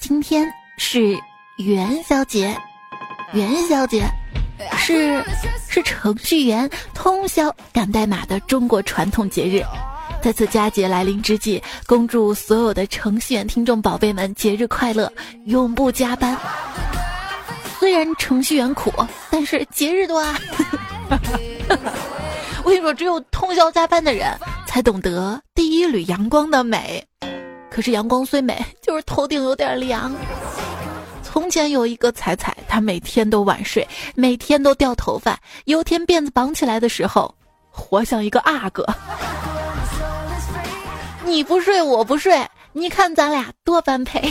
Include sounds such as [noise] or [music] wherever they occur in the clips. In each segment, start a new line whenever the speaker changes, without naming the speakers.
今天是元宵节，元宵节是是程序员通宵赶代码的中国传统节日。在此佳节来临之际，恭祝所有的程序员听众宝贝们节日快乐，永不加班。虽然程序员苦，但是节日多啊！我跟你说，只有通宵加班的人才懂得第一缕阳光的美。可是阳光虽美，[laughs] 就是头顶有点凉。从前有一个彩彩，她每天都晚睡，每天都掉头发。有天辫子绑起来的时候，活像一个阿哥。[laughs] 你不睡，我不睡，你看咱俩多般配。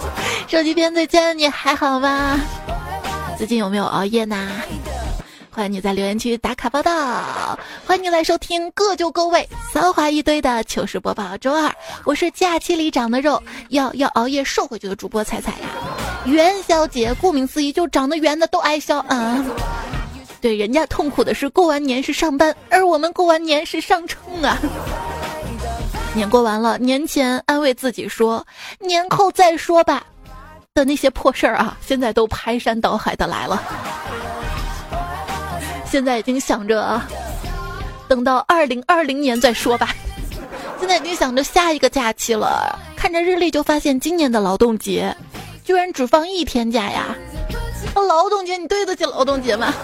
[laughs] 手机边最尖，你还好吗？最近有没有熬夜呢？欢迎你在留言区打卡报道，欢迎你来收听各就各位骚话一堆的糗事播报。周二，我是假期里长的肉，要要熬夜瘦回去的主播彩彩呀。元宵节顾名思义，就长得圆的都爱笑啊。对，人家痛苦的是过完年是上班，而我们过完年是上称啊。年过完了，年前安慰自己说年后再说吧。的那些破事儿啊，现在都排山倒海的来了。现在已经想着，等到二零二零年再说吧。现在已经想着下一个假期了。看着日历就发现，今年的劳动节居然只放一天假呀！劳动节你对得起劳动节吗？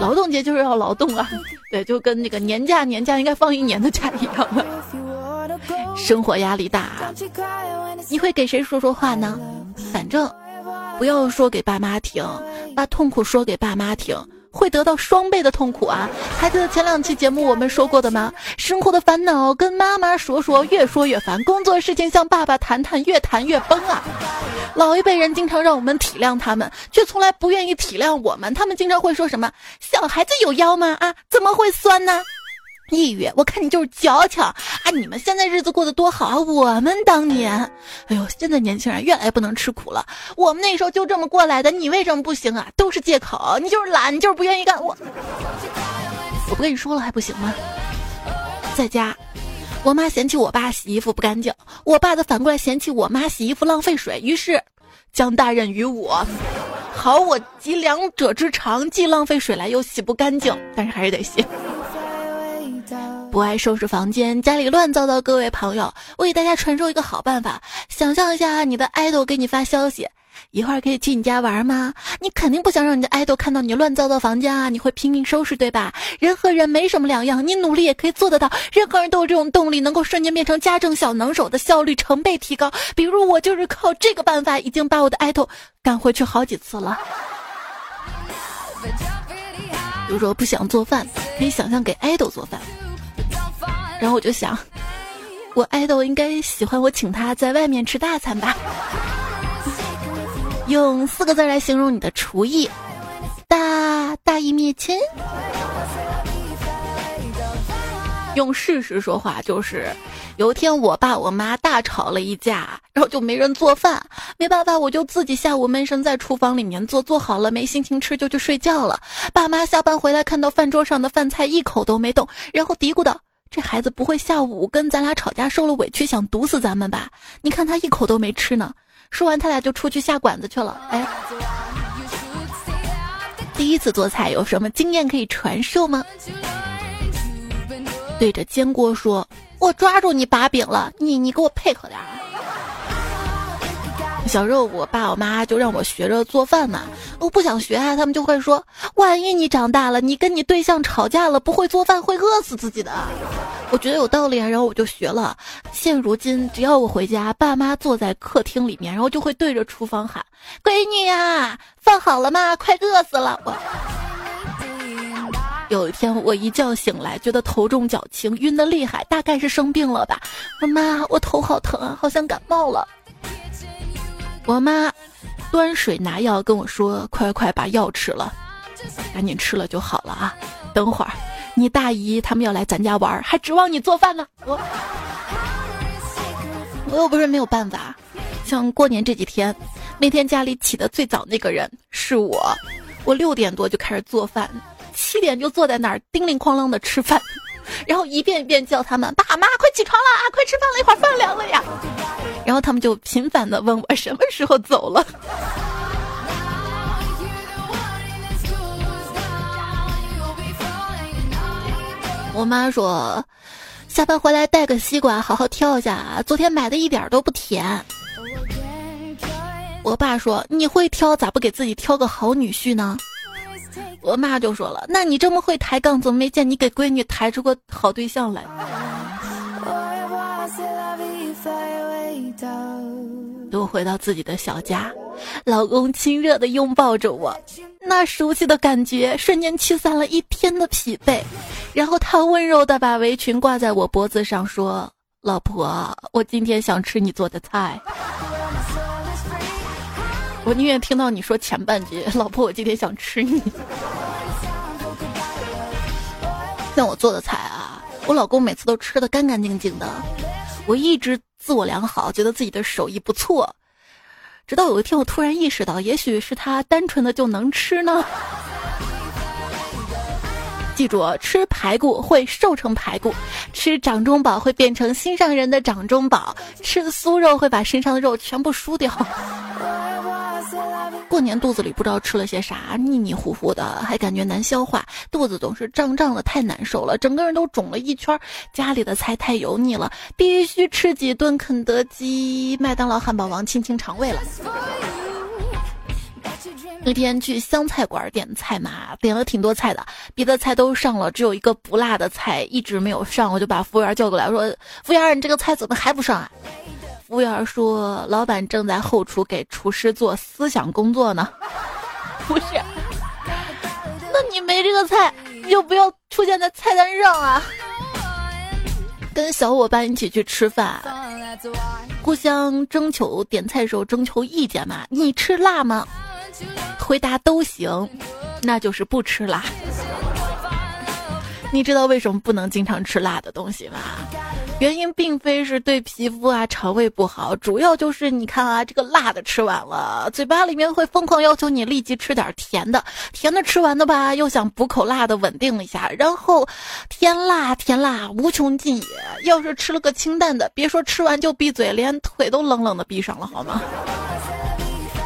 劳动节就是要劳动啊，对，就跟那个年假年假应该放一年的假一样的。生活压力大，你会给谁说说话呢？反正不要说给爸妈听，把痛苦说给爸妈听，会得到双倍的痛苦啊！还记得前两期节目我们说过的吗？生活的烦恼跟妈妈说说，越说越烦；工作事情向爸爸谈谈，越谈越崩啊！老一辈人经常让我们体谅他们，却从来不愿意体谅我们。他们经常会说什么：“小孩子有腰吗？啊，怎么会酸呢？”抑郁，我看你就是矫情啊！你们现在日子过得多好啊！我们当年，哎呦，现在年轻人越来越不能吃苦了。我们那时候就这么过来的，你为什么不行啊？都是借口，你就是懒，你就是不愿意干。我，我不跟你说了还不行吗？在家，我妈嫌弃我爸洗衣服不干净，我爸的反过来嫌弃我妈洗衣服浪费水，于是将大任于我。好，我集两者之长，既浪费水来又洗不干净，但是还是得洗。不爱收拾房间，家里乱糟糟。各位朋友，我给大家传授一个好办法。想象一下，你的爱豆给你发消息，一会儿可以去你家玩吗？你肯定不想让你的爱豆看到你乱糟糟房间啊！你会拼命收拾，对吧？人和人没什么两样，你努力也可以做得到。任何人都有这种动力，能够瞬间变成家政小能手的效率成倍提高。比如我就是靠这个办法，已经把我的爱豆赶回去好几次了。比如说不想做饭，可以想象给爱豆做饭。然后我就想，我爱豆应该喜欢我请他在外面吃大餐吧。用四个字来形容你的厨艺：大大义灭亲。用事实说话就是，有一天我爸我妈大吵了一架，然后就没人做饭，没办法，我就自己下午闷声在厨房里面做，做好了没心情吃就去睡觉了。爸妈下班回来看到饭桌上的饭菜一口都没动，然后嘀咕道。这孩子不会下午跟咱俩吵架受了委屈想毒死咱们吧？你看他一口都没吃呢。说完，他俩就出去下馆子去了。哎，第一次做菜有什么经验可以传授吗？对着煎锅说：“我抓住你把柄了，你你给我配合点。”小时候，我爸我妈就让我学着做饭嘛，我不想学啊，他们就会说，万一你长大了，你跟你对象吵架了，不会做饭会饿死自己的。我觉得有道理啊，然后我就学了。现如今，只要我回家，爸妈坐在客厅里面，然后就会对着厨房喊：“闺女呀，饭好了吗？快饿死了！”我有一天，我一觉醒来，觉得头重脚轻，晕得厉害，大概是生病了吧。妈妈，我头好疼啊，好像感冒了。我妈端水拿药跟我说：“快快把药吃了，赶紧吃了就好了啊！等会儿你大姨他们要来咱家玩，还指望你做饭呢。”我我又不是没有办法，像过年这几天，那天家里起的最早那个人是我，我六点多就开始做饭，七点就坐在那儿叮铃哐啷的吃饭，然后一遍一遍叫他们：“爸妈，快起床了啊，快吃饭了，一会儿饭凉了呀。”然后他们就频繁的问我什么时候走了。我妈说，下班回来带个西瓜，好好挑一下，昨天买的一点都不甜。我爸说，你会挑，咋不给自己挑个好女婿呢？我妈就说了，那你这么会抬杠，怎么没见你给闺女抬出个好对象来？等我回到自己的小家，老公亲热的拥抱着我，那熟悉的感觉瞬间驱散了一天的疲惫。然后他温柔的把围裙挂在我脖子上，说：“老婆，我今天想吃你做的菜。”我宁愿听到你说前半句“ [laughs] 老婆，我今天想吃你”。像我做的菜啊，我老公每次都吃的干干净净的。我一直自我良好，觉得自己的手艺不错，直到有一天我突然意识到，也许是他单纯的就能吃呢。记住，吃排骨会瘦成排骨，吃掌中宝会变成心上人的掌中宝，吃酥肉会把身上的肉全部输掉。[laughs] 过年肚子里不知道吃了些啥，腻腻糊糊的，还感觉难消化，肚子总是胀胀的，太难受了，整个人都肿了一圈。家里的菜太油腻了，必须吃几顿肯德基、麦当劳、汉堡王清清肠胃了。那天去湘菜馆点菜嘛，点了挺多菜的，别的菜都上了，只有一个不辣的菜一直没有上，我就把服务员叫过来，说：“服务员，你这个菜怎么还不上啊？”服务员说：“老板正在后厨给厨师做思想工作呢。”不是，那你没这个菜，你就不要出现在菜单上啊。跟小伙伴一起去吃饭，互相征求点菜时候征求意见嘛。你吃辣吗？回答都行，那就是不吃辣。你知道为什么不能经常吃辣的东西吗？原因并非是对皮肤啊、肠胃不好，主要就是你看啊，这个辣的吃完了，嘴巴里面会疯狂要求你立即吃点甜的，甜的吃完的吧，又想补口辣的稳定一下，然后甜辣甜辣无穷尽也。要是吃了个清淡的，别说吃完就闭嘴，连腿都冷冷的闭上了，好吗？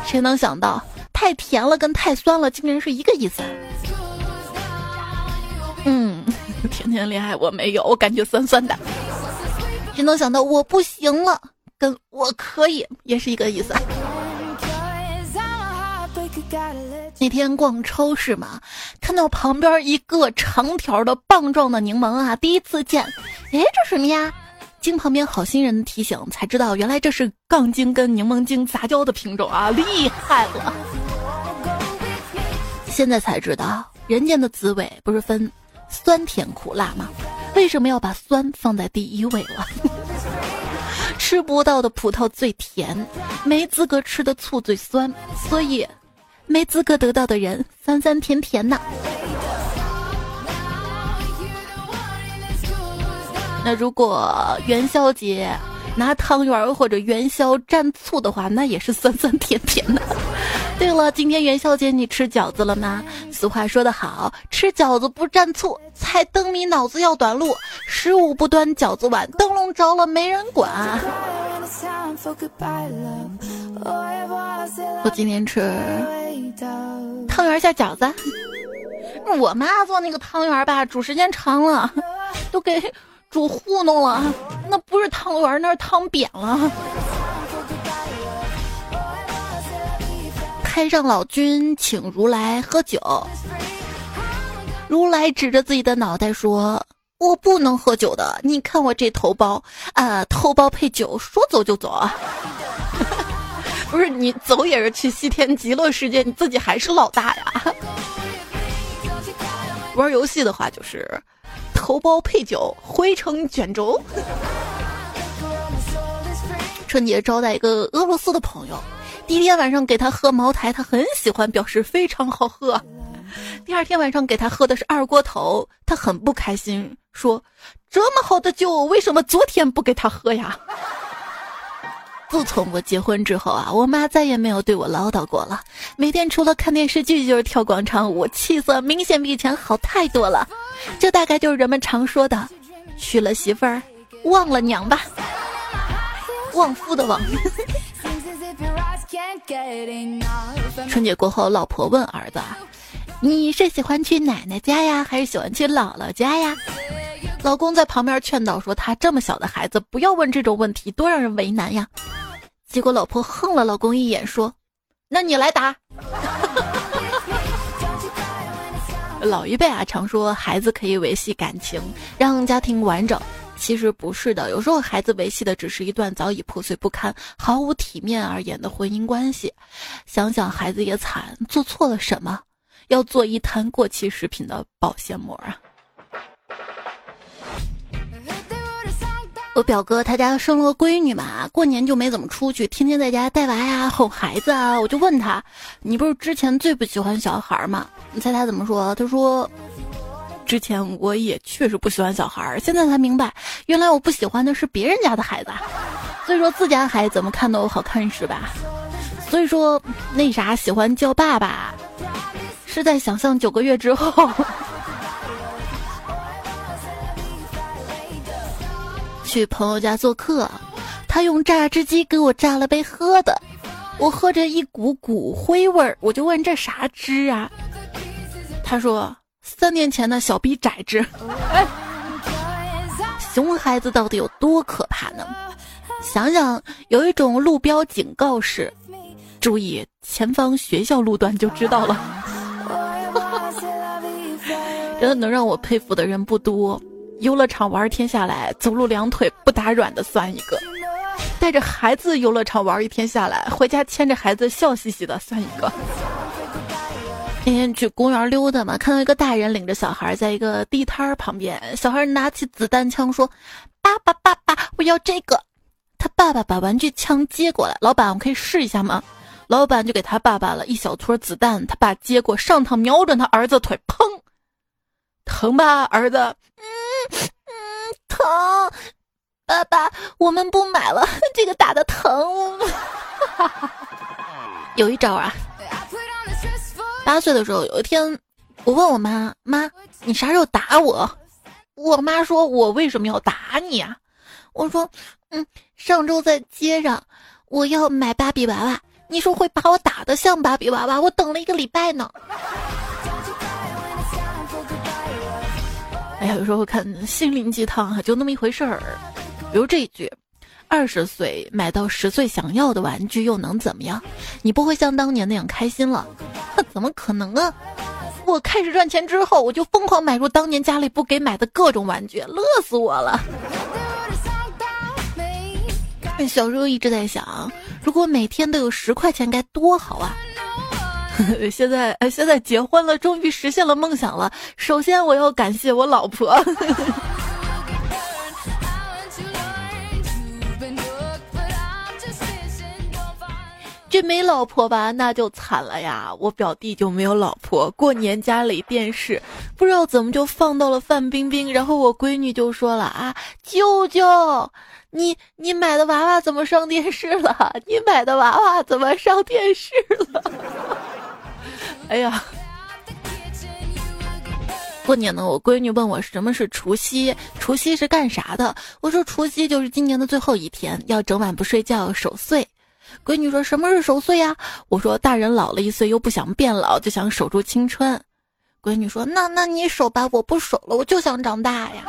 谁能想到太甜了跟太酸了竟然是一个意思？嗯，[laughs] 甜甜恋爱我没有，我感觉酸酸的。谁能想到我不行了，跟我可以也是一个意思。那天逛超市嘛，看到旁边一个长条的棒状的柠檬啊，第一次见，哎，这什么呀？经旁边好心人提醒，才知道原来这是杠精跟柠檬精杂交的品种啊，厉害了！现在才知道，人间的滋味不是分酸甜苦辣吗？为什么要把酸放在第一位了？[laughs] 吃不到的葡萄最甜，没资格吃的醋最酸，所以没资格得到的人酸酸甜甜呐。那如果元宵节拿汤圆或者元宵蘸醋的话，那也是酸酸甜甜的。[laughs] 对了，今天元宵节你吃饺子了吗？俗话说得好，吃饺子不蘸醋，猜灯谜脑子要短路。十五不端饺子碗，灯笼着了没人管。我今天吃汤圆馅饺子。我妈做那个汤圆吧，煮时间长了，都给主糊弄了。那不是汤圆，那是汤扁了。太上老君请如来喝酒，如来指着自己的脑袋说：“我不能喝酒的，你看我这头包啊，头包配酒，说走就走啊！[laughs] 不是你走也是去西天极乐世界，你自己还是老大呀。[laughs] 玩游戏的话就是头孢配酒，灰成卷轴。春节招待一个俄罗斯的朋友。”第一天晚上给他喝茅台，他很喜欢，表示非常好喝。第二天晚上给他喝的是二锅头，他很不开心，说：“这么好的酒，为什么昨天不给他喝呀？”自从我结婚之后啊，我妈再也没有对我唠叨过了。每天除了看电视剧就是跳广场舞，气色明显比以前好太多了。这大概就是人们常说的娶了媳妇儿，忘了娘吧，旺夫的旺。[laughs] 春节过后，老婆问儿子：“你是喜欢去奶奶家呀，还是喜欢去姥姥家呀？”老公在旁边劝导说：“他这么小的孩子，不要问这种问题，多让人为难呀。”结果老婆横了老公一眼，说：“那你来打。[laughs] ”老一辈啊，常说孩子可以维系感情，让家庭完整。其实不是的，有时候孩子维系的只是一段早已破碎不堪、毫无体面而言的婚姻关系。想想孩子也惨，做错了什么？要做一摊过期食品的保鲜膜啊！我表哥他家生了个闺女嘛，过年就没怎么出去，天天在家带娃呀、哄孩子啊。我就问他：“你不是之前最不喜欢小孩吗？”你猜他怎么说？他说：“之前我也确实不喜欢小孩，现在才明白，原来我不喜欢的是别人家的孩子。所以说自家孩子怎么看都好看是吧？所以说那啥喜欢叫爸爸，是在想象九个月之后。”去朋友家做客，他用榨汁机给我榨了杯喝的，我喝着一股骨灰味儿，我就问这啥汁啊？他说三年前的小逼崽汁。熊孩子到底有多可怕呢？想想有一种路标警告是，注意前方学校路段就知道了。[laughs] 真的能让我佩服的人不多。游乐场玩一天下来，走路两腿不打软的算一个；带着孩子游乐场玩一天下来，回家牵着孩子笑嘻嘻的算一个。那天去公园溜达嘛，看到一个大人领着小孩在一个地摊儿旁边，小孩拿起子弹枪说：“爸爸，爸爸，我要这个。”他爸爸把玩具枪接过来，老板，我可以试一下吗？老板就给他爸爸了一小撮子弹，他爸接过上膛，瞄准他儿子腿，砰！疼吧，儿子？嗯，疼。爸爸，我们不买了，这个打的疼。[laughs] 有一招啊。八岁的时候，有一天，我问我妈：“妈，你啥时候打我？”我妈说：“我为什么要打你啊？”我说：“嗯，上周在街上，我要买芭比娃娃，你说会把我打的像芭比娃娃，我等了一个礼拜呢。”哎呀，有时候看心灵鸡汤啊，就那么一回事儿。比如这一句：“二十岁买到十岁想要的玩具，又能怎么样？你不会像当年那样开心了？那怎么可能啊？我开始赚钱之后，我就疯狂买入当年家里不给买的各种玩具，乐死我了。小时候一直在想，如果每天都有十块钱，该多好啊！” [laughs] 现在，现在结婚了，终于实现了梦想了。首先，我要感谢我老婆。[laughs] 这没老婆吧，那就惨了呀！我表弟就没有老婆，过年家里电视不知道怎么就放到了范冰冰，然后我闺女就说了啊，舅舅，你你买的娃娃怎么上电视了？你买的娃娃怎么上电视了？哎呀，过年呢，我闺女问我什么是除夕，除夕是干啥的？我说除夕就是今年的最后一天，要整晚不睡觉守岁。闺女说什么是守岁呀？我说大人老了一岁又不想变老，就想守住青春。闺女说那那你守吧，我不守了，我就想长大呀。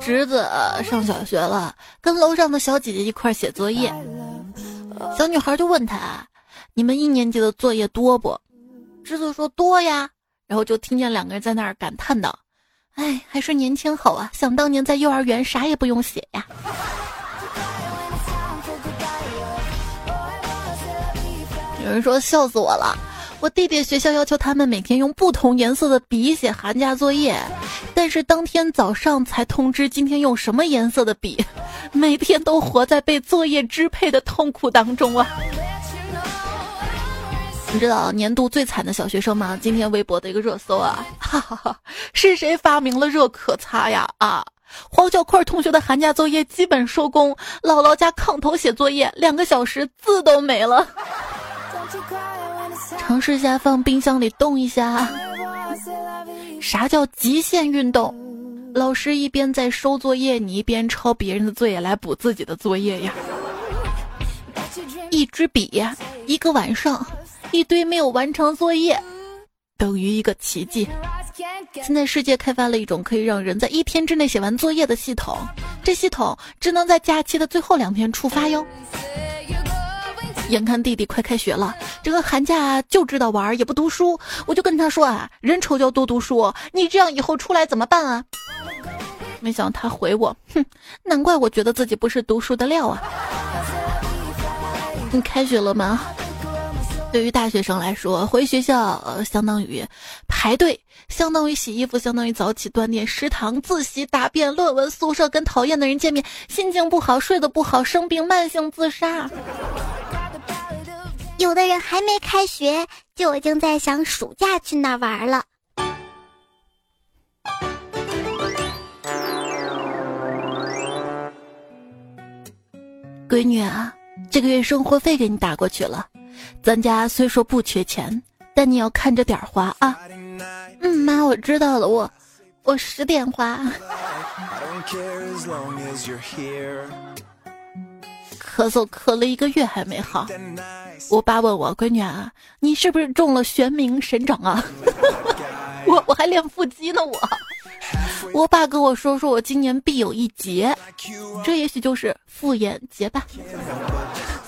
侄子上小学了，跟楼上的小姐姐一块写作业。小女孩就问他：“你们一年级的作业多不？”侄子说：“多呀。”然后就听见两个人在那儿感叹道：“哎，还是年轻好啊！想当年在幼儿园啥也不用写呀。[laughs] ”有人说：“笑死我了。”我弟弟学校要求他们每天用不同颜色的笔写寒假作业，但是当天早上才通知今天用什么颜色的笔，每天都活在被作业支配的痛苦当中啊！你知道年度最惨的小学生吗？今天微博的一个热搜啊，哈哈哈，是谁发明了热可擦呀？啊，黄小块同学的寒假作业基本收工，姥姥家炕头写作业，两个小时字都没了。[laughs] 尝试一下放冰箱里冻一下。啥叫极限运动？老师一边在收作业，你一边抄别人的作业来补自己的作业呀。一支笔，一个晚上，一堆没有完成作业，等于一个奇迹。现在世界开发了一种可以让人在一天之内写完作业的系统，这系统只能在假期的最后两天触发哟。眼看弟弟快开学了，这个寒假就知道玩也不读书，我就跟他说啊，人丑就要多读书，你这样以后出来怎么办啊？没想到他回我，哼，难怪我觉得自己不是读书的料啊。你开学了吗？对于大学生来说，回学校相当于排队，相当于洗衣服，相当于早起锻炼，食堂、自习、答辩、论文、宿舍跟讨厌的人见面，心情不好，睡得不好，生病，慢性自杀。
有的人还没开学，就已经在想暑假去哪玩了。
闺女啊，这个月生活费给你打过去了。咱家虽说不缺钱，但你要看着点花啊。
嗯，妈，我知道了，我我十点花。[laughs]
咳嗽咳了一个月还没好。我爸问我闺女啊，你是不是中了玄冥神掌啊？[laughs] 我我还练腹肌呢，我。我爸跟我说说我今年必有一劫，这也许就是复眼劫吧。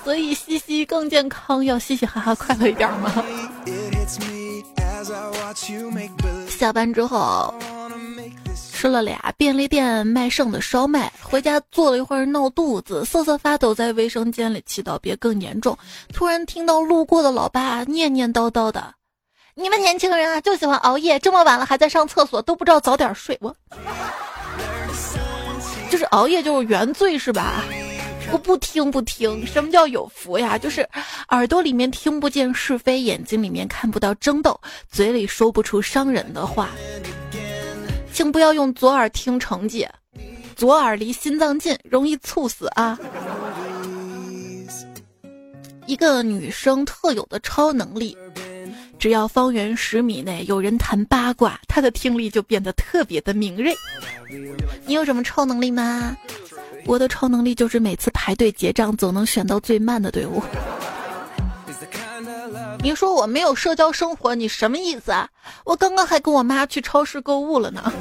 所以嘻嘻更健康，要嘻嘻哈哈快乐一点吗？下班之后吃了俩便利店卖剩的烧麦，回家坐了一会儿闹肚子，瑟瑟发抖，在卫生间里祈祷别更严重。突然听到路过的老爸念念叨叨的：“你们年轻人啊，就喜欢熬夜，这么晚了还在上厕所，都不知道早点睡。”我就是熬夜就是原罪是吧？我不听不听，什么叫有福呀？就是耳朵里面听不见是非，眼睛里面看不到争斗，嘴里说不出伤人的话。请不要用左耳听成绩，左耳离心脏近，容易猝死啊！一个女生特有的超能力，只要方圆十米内有人谈八卦，她的听力就变得特别的敏锐。你有什么超能力吗？我的超能力就是每次排队结账总能选到最慢的队伍。你说我没有社交生活，你什么意思啊？我刚刚还跟我妈去超市购物了呢。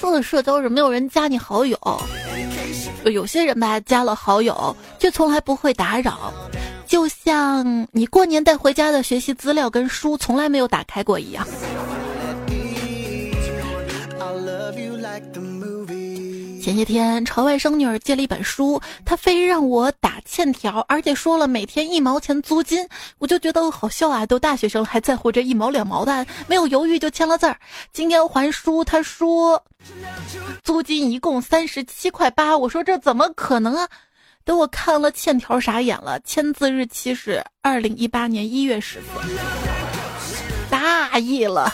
说的社交是没有人加你好友，有些人吧加了好友却从来不会打扰，就像你过年带回家的学习资料跟书从来没有打开过一样。前些天朝外甥女儿借了一本书，她非让我打欠条，而且说了每天一毛钱租金，我就觉得好笑啊！都大学生了还在乎这一毛两毛的，没有犹豫就签了字儿。今天还书，他说租金一共三十七块八，我说这怎么可能啊？等我看了欠条傻眼了，签字日期是二零一八年一月十四，大意了。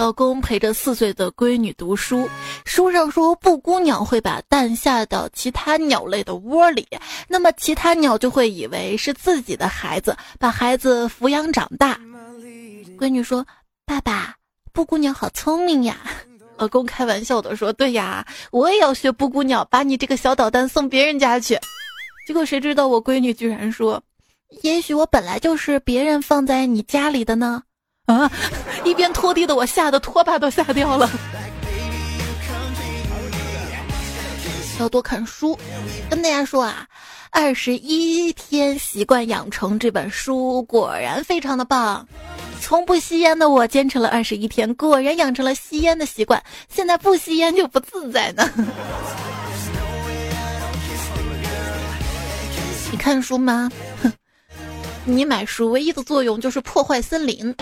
老公陪着四岁的闺女读书，书上说布谷鸟会把蛋下到其他鸟类的窝里，那么其他鸟就会以为是自己的孩子，把孩子抚养长大。闺女说：“爸爸，布谷鸟好聪明呀。”老公开玩笑的说：“对呀，我也要学布谷鸟，把你这个小捣蛋送别人家去。”结果谁知道我闺女居然说：“也许我本来就是别人放在你家里的呢。”啊！一边拖地的我吓得拖把都吓掉了。要多看书，跟大家说啊，二十一天习惯养成这本书果然非常的棒。从不吸烟的我坚持了二十一天，果然养成了吸烟的习惯。现在不吸烟就不自在呢。[laughs] 你看书吗？哼，你买书唯一的作用就是破坏森林。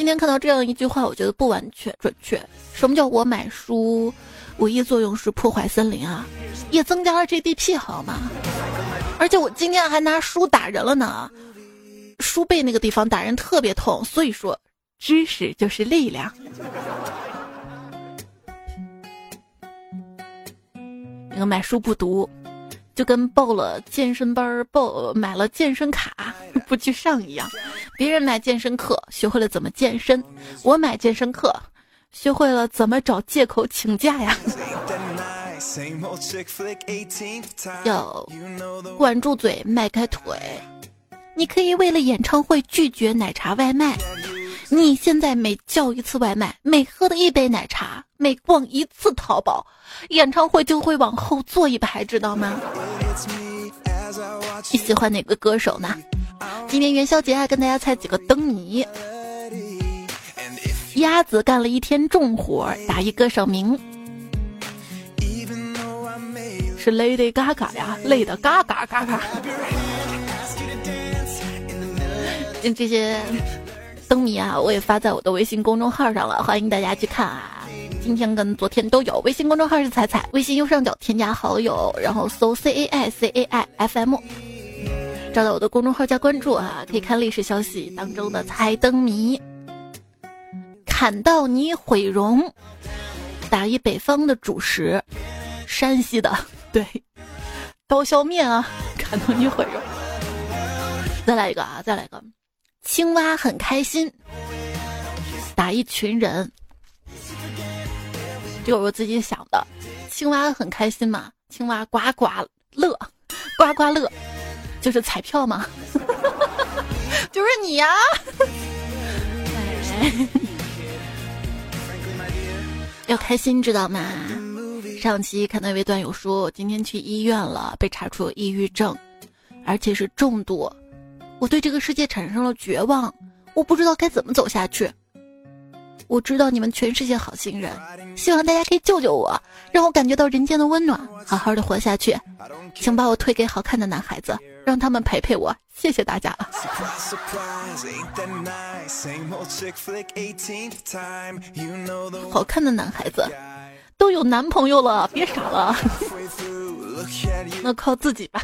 今天看到这样一句话，我觉得不完全准确。什么叫我买书唯一作用是破坏森林啊？也增加了 GDP 好吗？而且我今天还拿书打人了呢，书背那个地方打人特别痛。所以说，知识就是力量。那个买书不读。就跟报了健身班、报买了健身卡 [laughs] 不去上一样。别人买健身课学会了怎么健身，我买健身课学会了怎么找借口请假呀。要管住嘴，迈开腿。你可以为了演唱会拒绝奶茶外卖。你现在每叫一次外卖，每喝的一杯奶茶，每逛一次淘宝，演唱会就会往后坐一排，知道吗？你喜欢哪个歌手呢？今年元宵节还，跟大家猜几个灯谜。鸭子干了一天重活，打一歌手名。是 Lady Gaga 呀，累的嘎嘎嘎嘎。这些灯谜啊，我也发在我的微信公众号上了，欢迎大家去看啊。今天跟昨天都有，微信公众号是彩彩，微信右上角添加好友，然后搜 C A I C A I F M，找到我的公众号加关注啊，可以看历史消息当中的猜灯谜。砍到你毁容，打一北方的主食，山西的。[laughs] 对，刀削面啊，[laughs] 砍到你毁容。再来一个啊，再来一个，青蛙很开心，打一群人。这个我自己想的，青蛙很开心嘛，青蛙呱呱乐，呱呱乐，就是彩票嘛，[laughs] 就是你呀。要开心，知道吗？上期看到一位段友说，今天去医院了，被查出抑郁症，而且是重度。我对这个世界产生了绝望，我不知道该怎么走下去。我知道你们全世界好心人，希望大家可以救救我，让我感觉到人间的温暖，好好的活下去。请把我推给好看的男孩子，让他们陪陪我。谢谢大家。好看的男孩子。都有男朋友了，别傻了，那靠自己吧。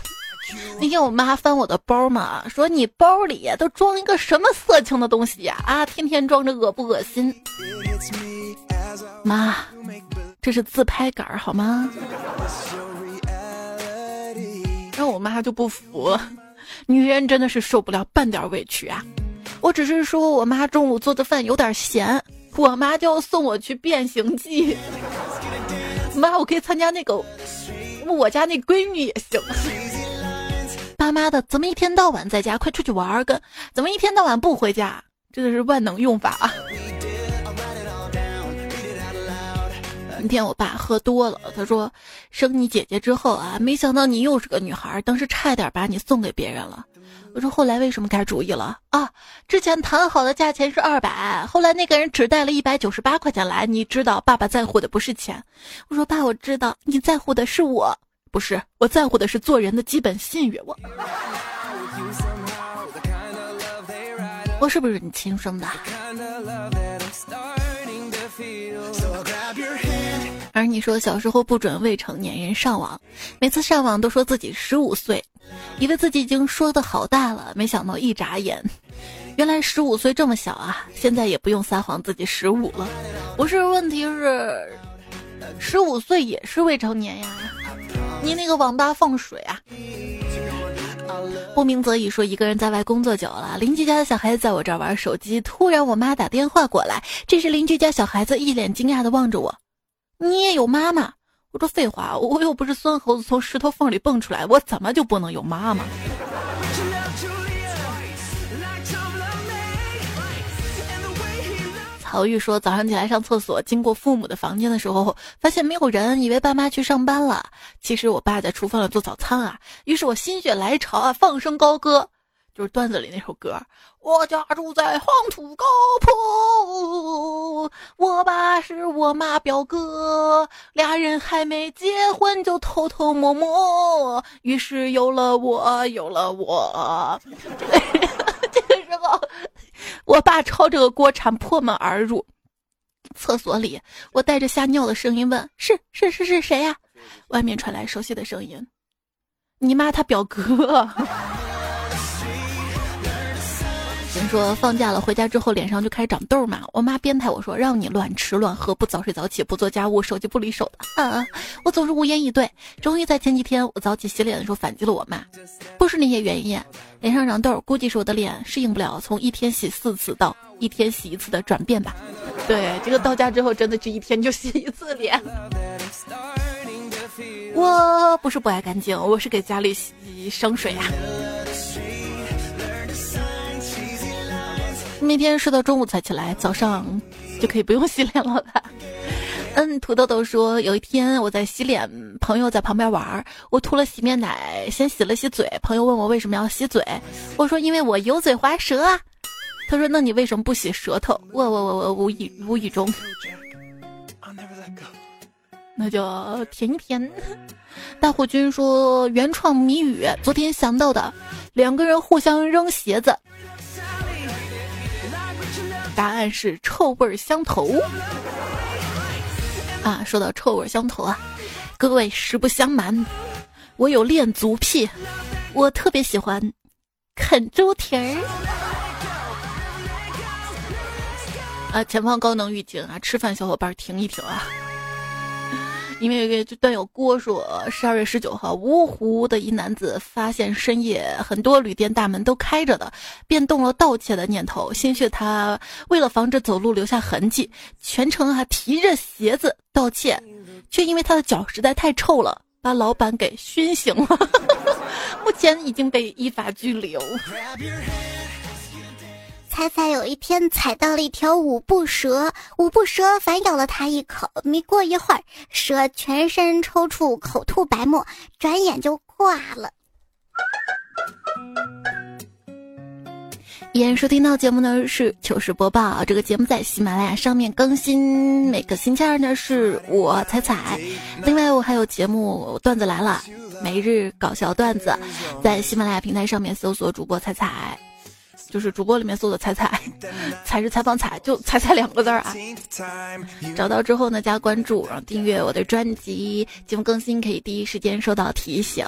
那天我妈翻我的包嘛，说你包里都装一个什么色情的东西呀？啊，天天装着恶不恶心？妈，这是自拍杆好吗？那我妈就不服，女人真的是受不了半点委屈啊！我只是说我妈中午做的饭有点咸。我妈就要送我去变形记，妈，我可以参加那个我家那闺女也行。爸妈的怎么一天到晚在家？快出去玩儿！跟怎么一天到晚不回家？真的是万能用法啊！那天我爸喝多了，他说生你姐姐之后啊，没想到你又是个女孩，当时差点把你送给别人了。我说后来为什么改主意了啊？之前谈好的价钱是二百，后来那个人只带了一百九十八块钱来。你知道爸爸在乎的不是钱。我说爸，我知道你在乎的是我，不是我在乎的是做人的基本信誉。我，[laughs] 我是不是你亲生的？而你说小时候不准未成年人上网，每次上网都说自己十五岁，以为自己已经说的好大了，没想到一眨眼，原来十五岁这么小啊！现在也不用撒谎自己十五了，不是？问题是，十五岁也是未成年呀！你那个网吧放水啊？不鸣则已说一个人在外工作久了，邻居家的小孩子在我这儿玩手机，突然我妈打电话过来，这时邻居家小孩子一脸惊讶的望着我。你也有妈妈？我说废话，我又不是孙猴子从石头缝里蹦出来，我怎么就不能有妈妈？曹玉说，早上起来上厕所，经过父母的房间的时候，发现没有人，以为爸妈去上班了。其实我爸在厨房里做早餐啊。于是我心血来潮啊，放声高歌。就是段子里那首歌，我家住在黄土高坡，我爸是我妈表哥，俩人还没结婚就偷偷摸摸，于是有了我，有了我。[laughs] 这个时候，我爸抄着个锅铲破门而入厕所里，我带着吓尿的声音问：“是是是是谁呀？”外面传来熟悉的声音：“你妈她表哥。”说放假了回家之后脸上就开始长痘嘛，我妈鞭挞我说让你乱吃乱喝不早睡早起不做家务手机不离手的，啊，我总是无言以对。终于在前几天我早起洗脸的时候反击了我妈，不是那些原因，脸上长痘估计是我的脸适应不了从一天洗四次到一天洗一次的转变吧。对，这个到家之后真的就一天就洗一次脸。我不是不爱干净，我是给家里洗省水呀。每天睡到中午才起来，早上就可以不用洗脸了吧？嗯，土豆豆说，有一天我在洗脸，朋友在旁边玩，我涂了洗面奶，先洗了洗嘴。朋友问我为什么要洗嘴，我说因为我油嘴滑舌啊。他说那你为什么不洗舌头？我我我我无意无意中，那就舔一舔。[laughs] 大虎君说原创谜语，昨天想到的，两个人互相扔鞋子。答案是臭味相投啊！说到臭味相投啊，各位实不相瞒，我有恋足癖，我特别喜欢啃猪蹄儿啊！前方高能预警啊！吃饭小伙伴停一停啊！因为有个段友郭说，十二月十九号，芜湖的一男子发现深夜很多旅店大门都开着的，便动了盗窃的念头。兴许他为了防止走路留下痕迹，全程还提着鞋子盗窃，[laughs] 却因为他的脚实在太臭了，把老板给熏醒了。目前已经被依法拘留。
彩彩有一天踩到了一条五步蛇，五步蛇反咬了他一口。没过一会儿，蛇全身抽搐，口吐白沫，转眼就挂了。
依然收听到节目呢是糗事播报，这个节目在喜马拉雅上面更新，每个星期二呢是我彩彩。另外我还有节目段子来了，每日搞笑段子，在喜马拉雅平台上面搜索主播彩彩。就是主播里面搜的“彩彩”，彩是采访彩，就“彩彩”两个字儿啊。找到之后呢，加关注，然后订阅我的专辑，节目更新可以第一时间收到提醒。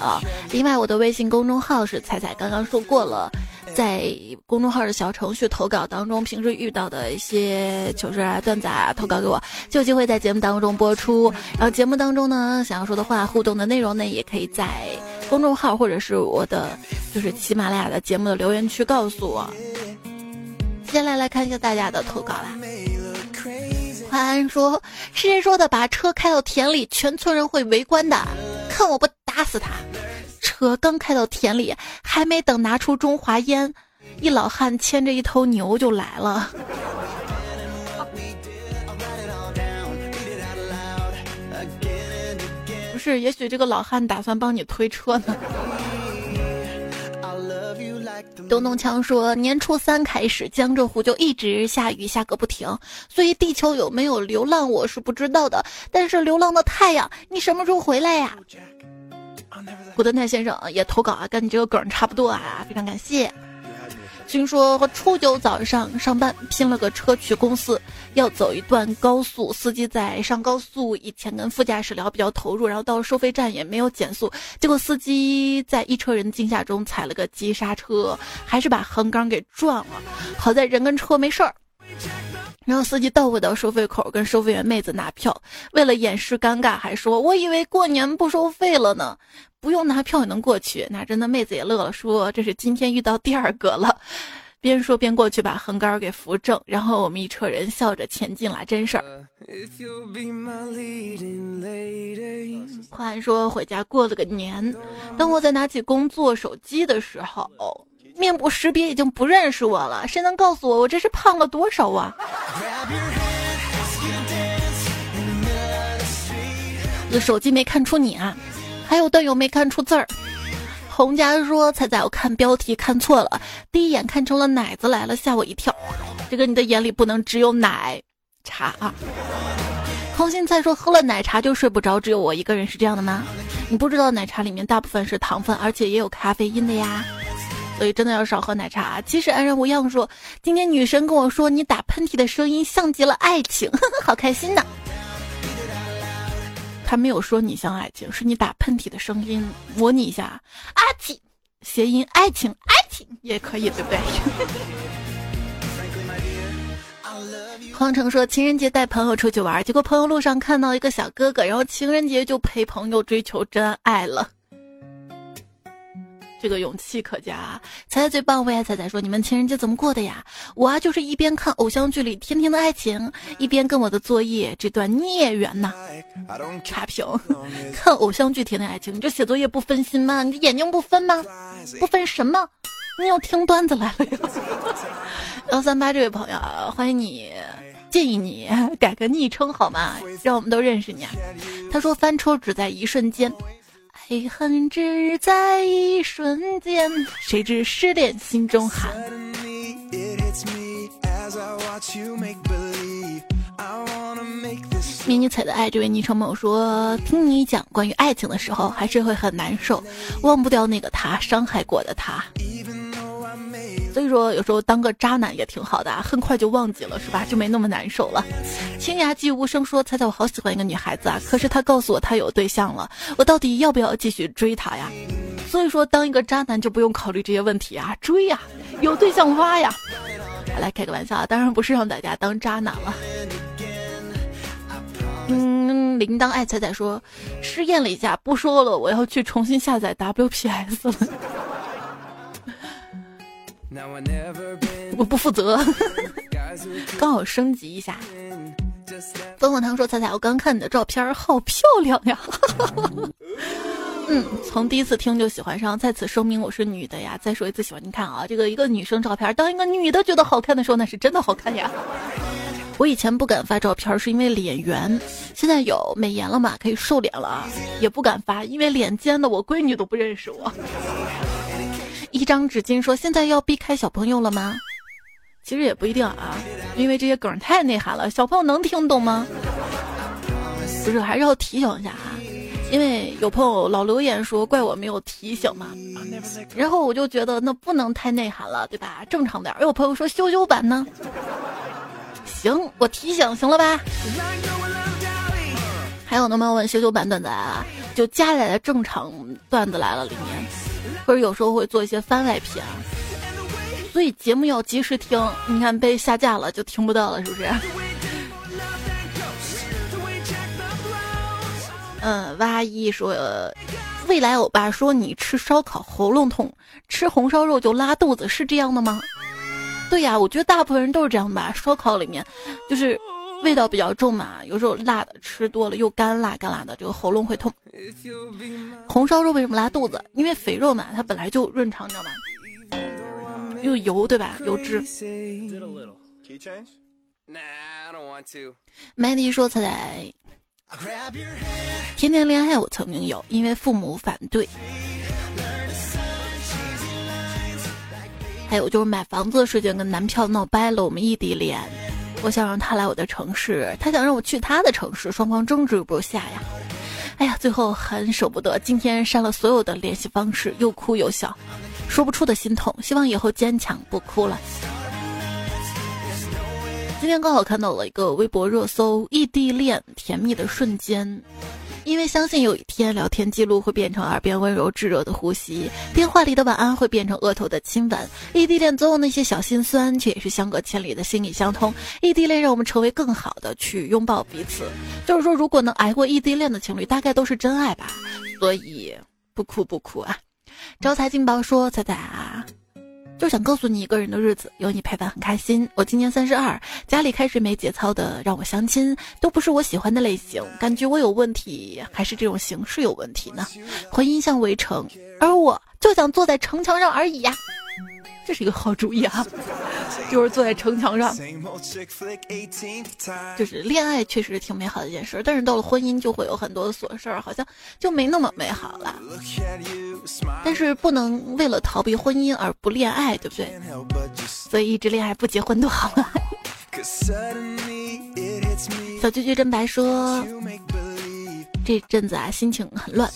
另外，我的微信公众号是“彩彩”，刚刚说过了，在公众号的小程序投稿当中，平时遇到的一些糗事啊、段子啊，投稿给我，就有机会在节目当中播出。然后节目当中呢，想要说的话、互动的内容呢，也可以在。公众号或者是我的，就是喜马拉雅的节目的留言区告诉我。接下来来看一下大家的投稿啦。欢安说：“是谁说的？把车开到田里，全村人会围观的。看我不打死他！”车刚开到田里，还没等拿出中华烟，一老汉牵着一头牛就来了。是，也许这个老汉打算帮你推车呢。东东强说，年初三开始，江浙沪就一直下雨，下个不停，所以地球有没有流浪我是不知道的。但是流浪的太阳，你什么时候回来呀？古德泰先生也投稿啊，跟你这个梗差不多啊，非常感谢。听说初九早上上班，拼了个车去公司，要走一段高速。司机在上高速以前跟副驾驶聊比较投入，然后到了收费站也没有减速，结果司机在一车人惊吓中踩了个急刹车，还是把横杆给撞了。好在人跟车没事儿。然后司机倒回到收费口跟收费员妹子拿票，为了掩饰尴尬，还说：“我以为过年不收费了呢。”不用拿票也能过去，那真的妹子也乐了，说这是今天遇到第二个了。边说边过去把横杆给扶正，然后我们一车人笑着前进了，真事儿。话说回家过了个年，当我在拿起工作手机的时候，面部识别已经不认识我了，谁能告诉我我这是胖了多少啊？我手机没看出你啊？还有段友没看出字儿，洪家说：“彩彩，我看标题看错了，第一眼看成了奶子来了，吓我一跳。这个你的眼里不能只有奶茶啊。”空心菜说：“喝了奶茶就睡不着，只有我一个人是这样的吗？你不知道奶茶里面大部分是糖分，而且也有咖啡因的呀，所以真的要少喝奶茶。”其实安然无恙说：“今天女神跟我说，你打喷嚏的声音像极了爱情，[laughs] 好开心呐。”他没有说你像爱情，是你打喷嚏的声音，模拟一下，阿嚏，谐音爱情，爱情也可以，对不对？[laughs] 黄成说情人节带朋友出去玩，结果朋友路上看到一个小哥哥，然后情人节就陪朋友追求真爱了。这个勇气可嘉。彩彩最棒，为爱彩彩说：“你们情人节怎么过的呀？”我啊，就是一边看偶像剧里甜甜的爱情，一边跟我的作业这段孽缘呐。差评，看偶像剧甜甜爱情，你这写作业不分心吗？你这眼睛不分吗？不分什么？你要听段子来了！[laughs] 幺三八这位朋友，欢迎你，建议你 [laughs] 改个昵称好吗？让我们都认识你。啊。他说：“翻车只在一瞬间。”爱恨只在一瞬间，谁知失恋心中寒。迷你彩的爱，这位昵称朋友说：“听你讲关于爱情的时候，还是会很难受，忘不掉那个他，伤害过的他。”所以说，有时候当个渣男也挺好的，很快就忘记了，是吧？就没那么难受了。清雅寂无声说：“猜猜我好喜欢一个女孩子啊，可是她告诉我她有对象了，我到底要不要继续追她呀？”所以说，当一个渣男就不用考虑这些问题啊，追呀，有对象挖呀。来开个玩笑啊，当然不是让大家当渣男了。嗯，铃铛爱彩彩说：“试验了一下，不说了，我要去重新下载 WPS 了。”我不负责，刚好升级一下。风火堂说：“彩彩，我刚看你的照片，好漂亮呀！” [laughs] 嗯，从第一次听就喜欢上，在此声明我是女的呀。再说一次喜欢，你看啊，这个一个女生照片，当一个女的觉得好看的时候，那是真的好看呀。我以前不敢发照片，是因为脸圆，现在有美颜了嘛，可以瘦脸了啊，也不敢发，因为脸尖的我闺女都不认识我。张纸巾说：“现在要避开小朋友了吗？”其实也不一定啊，因为这些梗太内涵了，小朋友能听懂吗？不是，还是要提醒一下哈，因为有朋友老留言说怪我没有提醒嘛，然后我就觉得那不能太内涵了，对吧？正常点。有朋友说羞羞版呢，行，我提醒行了吧？还有呢吗？问羞羞版段子啊，就加载的正常段子来了里面。可是有时候会做一些番外篇，所以节目要及时听。你看被下架了就听不到了，是不是？嗯，哇一说，未来欧巴说你吃烧烤喉咙痛，吃红烧肉就拉肚子，是这样的吗？对呀，我觉得大部分人都是这样吧。烧烤里面就是味道比较重嘛，有时候辣的吃多了又干辣干辣的，这个喉咙会痛。红烧肉为什么拉肚子？因为肥肉嘛，它本来就润肠，你知道吗？又油对吧？油脂。麦迪说：“彩彩，天天恋爱我曾经有，因为父母反对。还有就是买房子的事情跟男票闹掰了，我们异地恋。我想让他来我的城市，他想让我去他的城市，双方争执不下呀。”哎呀，最后很舍不得，今天删了所有的联系方式，又哭又笑，说不出的心痛。希望以后坚强，不哭了。今天刚好看到了一个微博热搜：异地恋甜蜜的瞬间。因为相信有一天，聊天记录会变成耳边温柔炙热的呼吸，电话里的晚安会变成额头的亲吻。异地恋总有那些小心酸，却也是相隔千里的心意相通。异地恋让我们成为更好的去拥抱彼此。就是说，如果能挨过异地恋的情侣，大概都是真爱吧。所以不哭不哭啊！招财进宝说：“彩彩啊。”就想告诉你，一个人的日子有你陪伴很开心。我今年三十二，家里开始没节操的让我相亲，都不是我喜欢的类型，感觉我有问题，还是这种形式有问题呢？婚姻像围城，而我就想坐在城墙上而已呀。这是一个好主意啊，就是坐在城墙上，就是恋爱确实挺美好的一件事，但是到了婚姻就会有很多的琐事儿，好像就没那么美好了。但是不能为了逃避婚姻而不恋爱，对不对？所以一直恋爱不结婚多好啊！小菊菊真白说，这阵子啊心情很乱，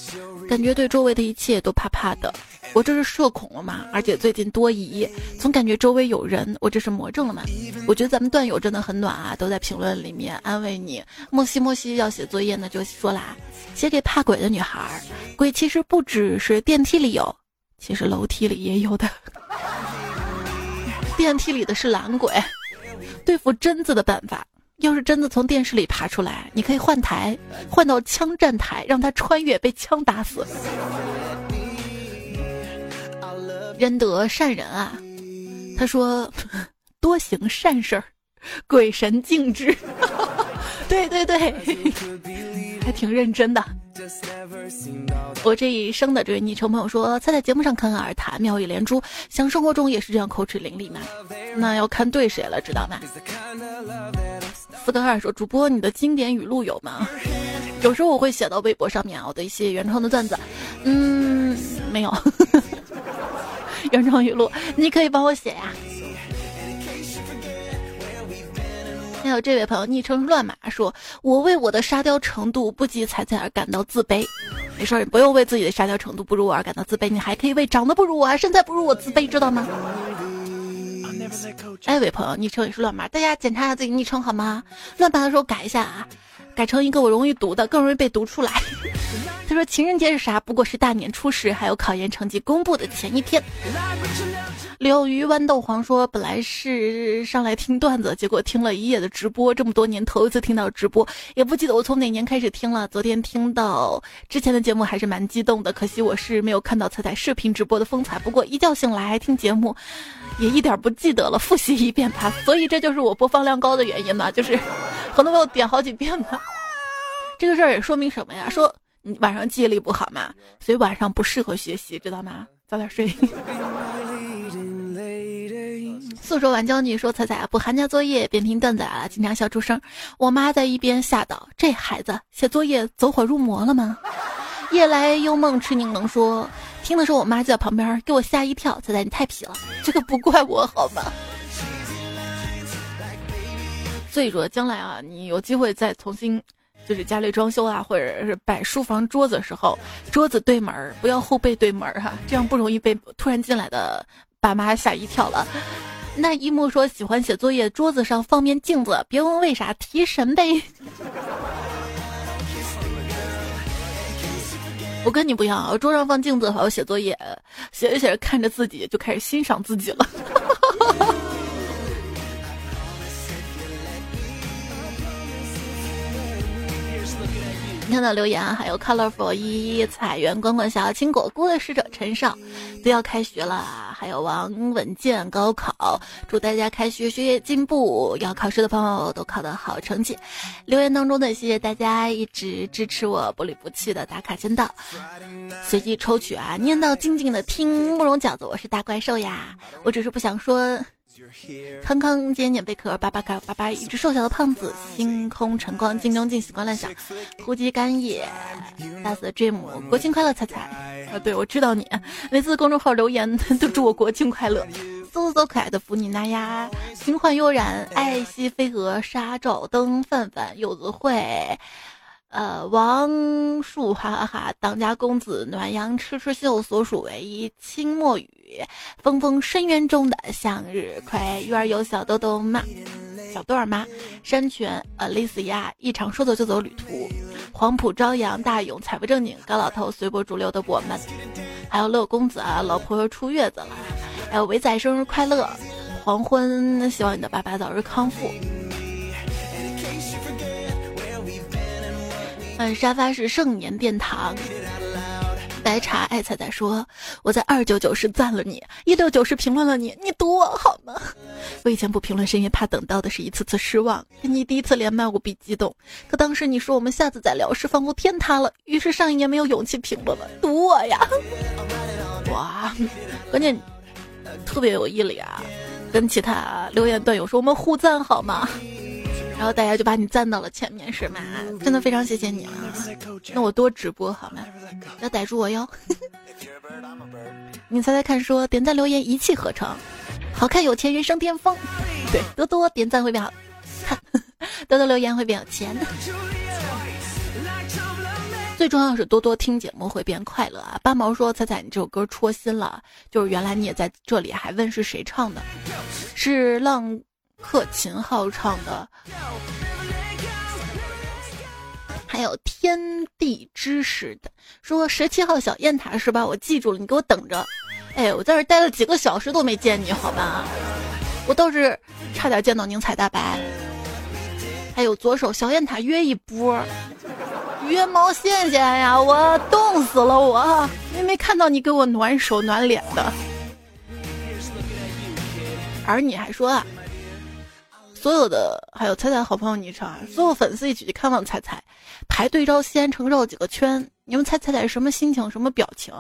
感觉对周围的一切都怕怕的。我这是社恐了吗？而且最近多疑，总感觉周围有人。我这是魔怔了吗？我觉得咱们段友真的很暖啊，都在评论里面安慰你。莫西莫西要写作业呢，就说啦，写给怕鬼的女孩。鬼其实不只是电梯里有，其实楼梯里也有的。[laughs] 电梯里的是懒鬼，对付贞子的办法。要是真的从电视里爬出来，你可以换台，换到枪战台，让他穿越被枪打死。仁德善人啊，他说 [laughs] 多行善事儿，鬼神敬之。对 [laughs] 对对，[laughs] 还挺认真的。我这一生的这位昵称朋友说，他在节目上侃侃而谈，妙语连珠，像生活中也是这样口齿伶俐吗？那要看对谁了，知道吗？斯科二说：“主播，你的经典语录有吗？有时候我会写到微博上面啊，我的一些原创的段子。嗯，没有 [laughs] 原创语录，你可以帮我写呀。还有这位朋友昵称乱码说：我为我的沙雕程度不及彩彩而感到自卑。没事，你不用为自己的沙雕程度不如我而感到自卑，你还可以为长得不如我、身材不如我自卑，知道吗？”哎，位朋友，昵称也是乱码，大家检查一下自己昵称好吗？乱码的时候改一下啊，改成一个我容易读的，更容易被读出来。他说情人节是啥？不过是大年初十，还有考研成绩公布的前一天。柳鱼豌豆黄说：“本来是上来听段子，结果听了一夜的直播，这么多年头一次听到直播，也不记得我从哪年开始听了。昨天听到之前的节目还是蛮激动的，可惜我是没有看到彩彩视频直播的风采。不过一觉醒来听节目，也一点不记得了，复习一遍吧。所以这就是我播放量高的原因嘛，就是很多朋友点好几遍嘛。这个事儿也说明什么呀？说你晚上记忆力不好嘛，所以晚上不适合学习，知道吗？早点睡。”诉说完教你说彩彩补寒假作业边听段子啊，经常笑出声。我妈在一边吓到：“这孩子写作业走火入魔了吗？” [laughs] 夜来幽梦痴柠檬说：“听的时候我妈就在旁边给我吓一跳。”彩彩你太皮了，这个不怪我好吗？所以说将来啊，你有机会再重新就是家里装修啊，或者是摆书房桌子的时候，桌子对门儿，不要后背对门儿哈，这样不容易被突然进来的爸妈吓一跳了。那一木说喜欢写作业，桌子上放面镜子，别问为啥，提神呗。我跟你不一样，我桌上放镜子，还要写作业，写着写着看着自己就开始欣赏自己了。[laughs] 看到留言还有 colorful 一一彩园滚滚小青果菇的使者陈少，都要开学了，还有王稳健高考，祝大家开学学业进步，要考试的朋友都考得好成绩。留言当中的谢谢大家一直支持我不离不弃的打卡签到，随机抽取啊，念到静静的听慕容饺子，我是大怪兽呀，我只是不想说。康康尖尖贝壳，巴巴嘎巴巴，一只瘦小的胖子，星空晨光，镜中镜，习惯乱想，呼吸干叶，大死 dream，国庆快乐，彩彩。啊，对我知道你，每次公众号留言 [laughs] 都祝我国庆快乐，嗖嗖可爱的福尼那呀，心幻悠然，爱惜飞蛾，沙照灯，范范，柚子会。呃，王树哈哈哈，当家公子暖阳痴痴秀，所属唯一清墨雨，风风深渊中的向日葵，育儿有小豆豆妈，小豆儿妈，山泉，呃，丽丝亚，一场说走就走旅途，黄埔朝阳大勇，彩不正经，高老头，随波逐流的我们，还有乐公子啊，老婆出月子了，还有伟仔生日快乐，黄昏，希望你的爸爸早日康复。嗯，沙发是盛年殿堂。白茶爱彩彩说：“我在二九九时赞了你，一六九时评论了你，你读我好吗？我以前不评论是因为怕等到的是一次次失望。你第一次连麦，我比激动。可当时你说我们下次再聊时，仿佛天塌了。于是上一年没有勇气评论了，读我呀！哇，关键特别有毅力啊！跟其他留言段友说，我们互赞好吗？”然后大家就把你赞到了前面，是吗？真的非常谢谢你啊。那我多直播好吗？要逮住我哟！你猜猜看，说点赞留言一气呵成，好看有钱人生巅峰。对，多多点赞会变好，多多留言会变有钱。最重要是多多听节目会变快乐啊！八毛说：“彩彩，你这首歌戳心了，就是原来你也在这里，还问是谁唱的？是浪。”克秦昊唱的，还有天地之识的，说十七号小雁塔是吧？我记住了，你给我等着。哎，我在这待了几个小时都没见你，好吧？我倒是差点见到宁采大白。还有左手小雁塔约一波，约毛线线呀！我冻死了我，没没看到你给我暖手暖脸的。而你还说啊，所有的还有彩彩好朋友昵称，所有粉丝一起去看望彩彩，排队绕西安城绕几个圈，你们猜彩彩是什么心情，什么表情？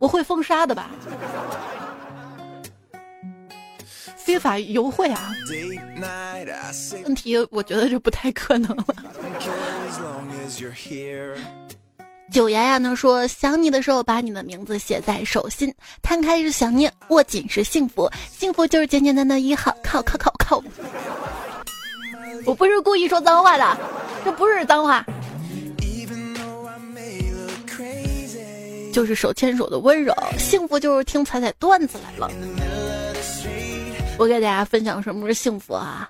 我会封杀的吧？[laughs] 非法游会啊？问题我觉得就不太可能了。[laughs] 九丫丫呢说想你的时候把你的名字写在手心，摊开是想念，握紧是幸福，幸福就是简简单单一号，靠靠靠靠。我不是故意说脏话的，这不是脏话，就是手牵手的温柔，幸福就是听彩彩段子来了。我给大家分享什么是幸福啊？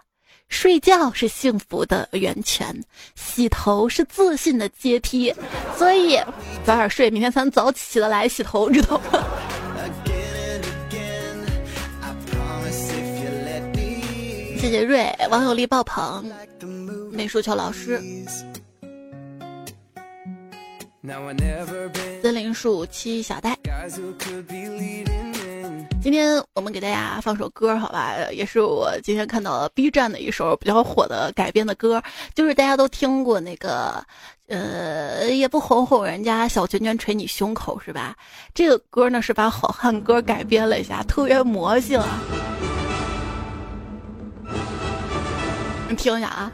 睡觉是幸福的源泉，洗头是自信的阶梯，所以早点睡，明天才能早起的来洗头，知道吗？谢谢瑞，网友力爆棚，美术球老师，森林树七小呆。今天我们给大家放首歌，好吧？也是我今天看到了 B 站的一首比较火的改编的歌，就是大家都听过那个，呃，也不哄哄人家小拳拳捶你胸口是吧？这个歌呢是把好汉歌改编了一下，特别魔性。你听一下啊。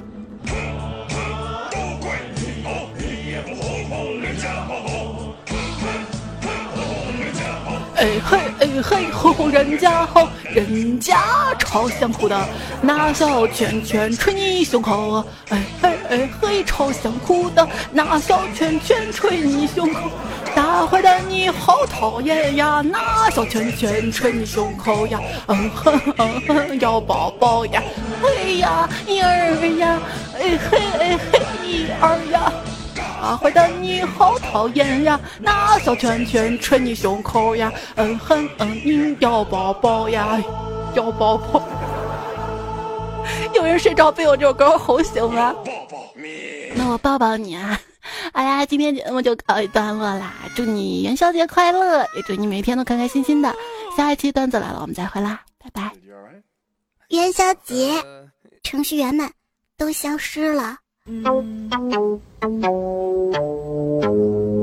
哎嘿哎嘿吼，人家吼，人家超想哭的，拿小拳拳捶你胸口。哎嘿哎嘿，超想哭的，拿小拳拳捶你胸口。大坏蛋你好讨厌呀，拿小拳拳捶你胸口呀。嗯哼嗯哼，要抱抱呀。嘿呀一儿呀，哎嘿哎嘿一儿呀。啊坏蛋，你好讨厌呀！拿小拳拳捶你胸口呀！嗯哼嗯，你要抱抱呀，要抱抱。有人睡着被我这首歌吼醒了，抱抱那我抱抱你啊！哎呀，今天节目就告一段落啦！祝你元宵节快乐，也祝你每天都开开心心的。下一期段子来了，我们再会啦，拜拜。
元宵节，程序员们都消失了。Thank you.